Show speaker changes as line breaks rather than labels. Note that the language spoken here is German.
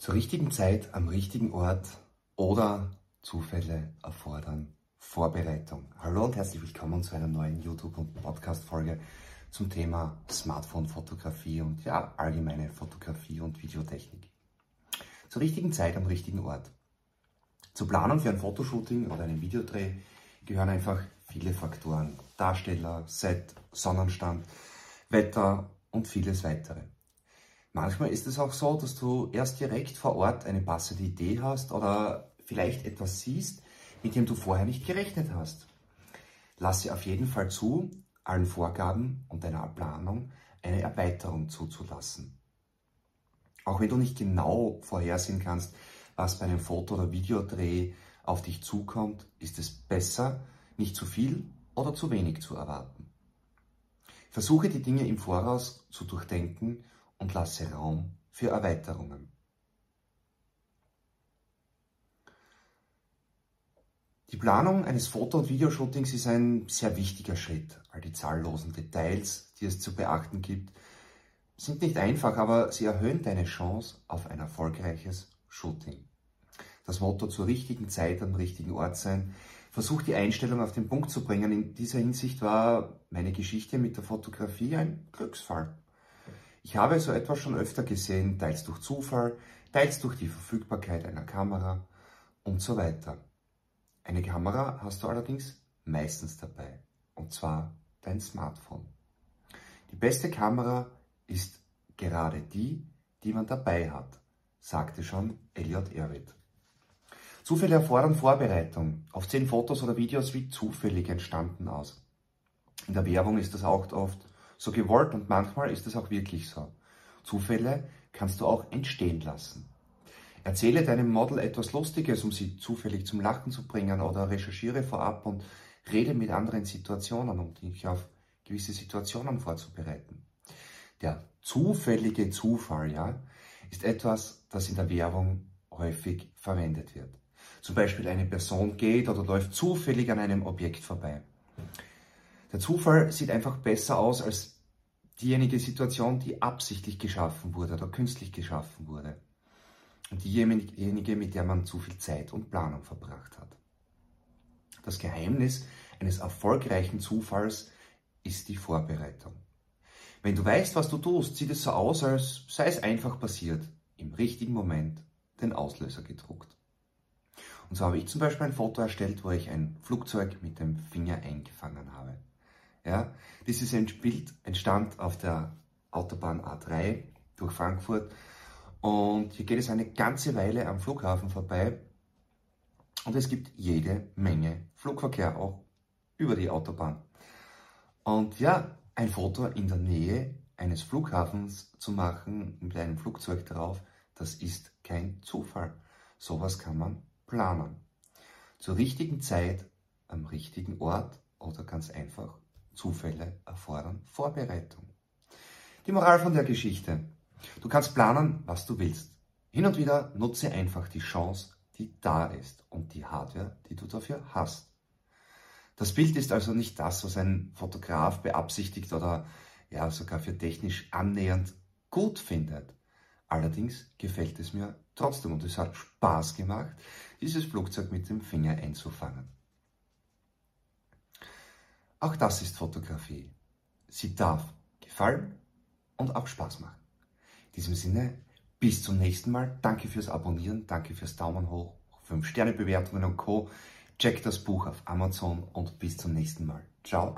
Zur richtigen Zeit am richtigen Ort oder Zufälle erfordern Vorbereitung. Hallo und herzlich willkommen zu einer neuen YouTube- und Podcast-Folge zum Thema Smartphone-Fotografie und ja, allgemeine Fotografie und Videotechnik. Zur richtigen Zeit am richtigen Ort. Zur Planung für ein Fotoshooting oder einen Videodreh gehören einfach viele Faktoren. Darsteller, Set, Sonnenstand, Wetter und vieles weitere. Manchmal ist es auch so, dass du erst direkt vor Ort eine passende Idee hast oder vielleicht etwas siehst, mit dem du vorher nicht gerechnet hast. Lasse auf jeden Fall zu, allen Vorgaben und deiner Planung eine Erweiterung zuzulassen. Auch wenn du nicht genau vorhersehen kannst, was bei einem Foto- oder Videodreh auf dich zukommt, ist es besser, nicht zu viel oder zu wenig zu erwarten. Versuche die Dinge im Voraus zu durchdenken und lasse Raum für Erweiterungen. Die Planung eines Foto- und Videoshootings ist ein sehr wichtiger Schritt. All die zahllosen Details, die es zu beachten gibt, sind nicht einfach, aber sie erhöhen deine Chance auf ein erfolgreiches Shooting. Das Motto zur richtigen Zeit am richtigen Ort sein, versucht die Einstellung auf den Punkt zu bringen. In dieser Hinsicht war meine Geschichte mit der Fotografie ein Glücksfall. Ich habe so etwas schon öfter gesehen, teils durch Zufall, teils durch die Verfügbarkeit einer Kamera und so weiter. Eine Kamera hast du allerdings meistens dabei, und zwar dein Smartphone. Die beste Kamera ist gerade die, die man dabei hat, sagte schon Elliot Erwitt. Zufälle erfordern Vorbereitung. Oft sehen Fotos oder Videos wie zufällig entstanden aus. In der Werbung ist das auch oft so gewollt und manchmal ist es auch wirklich so. Zufälle kannst du auch entstehen lassen. Erzähle deinem Model etwas Lustiges, um sie zufällig zum Lachen zu bringen oder recherchiere vorab und rede mit anderen Situationen, um dich auf gewisse Situationen vorzubereiten. Der zufällige Zufall, ja, ist etwas, das in der Werbung häufig verwendet wird. Zum Beispiel eine Person geht oder läuft zufällig an einem Objekt vorbei. Der Zufall sieht einfach besser aus als diejenige Situation, die absichtlich geschaffen wurde oder künstlich geschaffen wurde. Und diejenige, mit der man zu viel Zeit und Planung verbracht hat. Das Geheimnis eines erfolgreichen Zufalls ist die Vorbereitung. Wenn du weißt, was du tust, sieht es so aus, als sei es einfach passiert, im richtigen Moment den Auslöser gedruckt. Und so habe ich zum Beispiel ein Foto erstellt, wo ich ein Flugzeug mit dem Finger eingefangen habe. Ja, dieses Bild entstand auf der Autobahn A3 durch Frankfurt und hier geht es eine ganze Weile am Flughafen vorbei und es gibt jede Menge Flugverkehr auch über die Autobahn. Und ja, ein Foto in der Nähe eines Flughafens zu machen mit einem Flugzeug drauf, das ist kein Zufall. Sowas kann man planen. Zur richtigen Zeit, am richtigen Ort oder ganz einfach Zufälle erfordern Vorbereitung. Die Moral von der Geschichte. Du kannst planen, was du willst. Hin und wieder nutze einfach die Chance, die da ist und die Hardware, die du dafür hast. Das Bild ist also nicht das, was ein Fotograf beabsichtigt oder ja sogar für technisch annähernd gut findet. Allerdings gefällt es mir trotzdem und es hat Spaß gemacht, dieses Flugzeug mit dem Finger einzufangen. Auch das ist Fotografie. Sie darf gefallen und auch Spaß machen. In diesem Sinne, bis zum nächsten Mal. Danke fürs Abonnieren, danke fürs Daumen hoch, 5 Sterne Bewertungen und Co. Check das Buch auf Amazon und bis zum nächsten Mal. Ciao.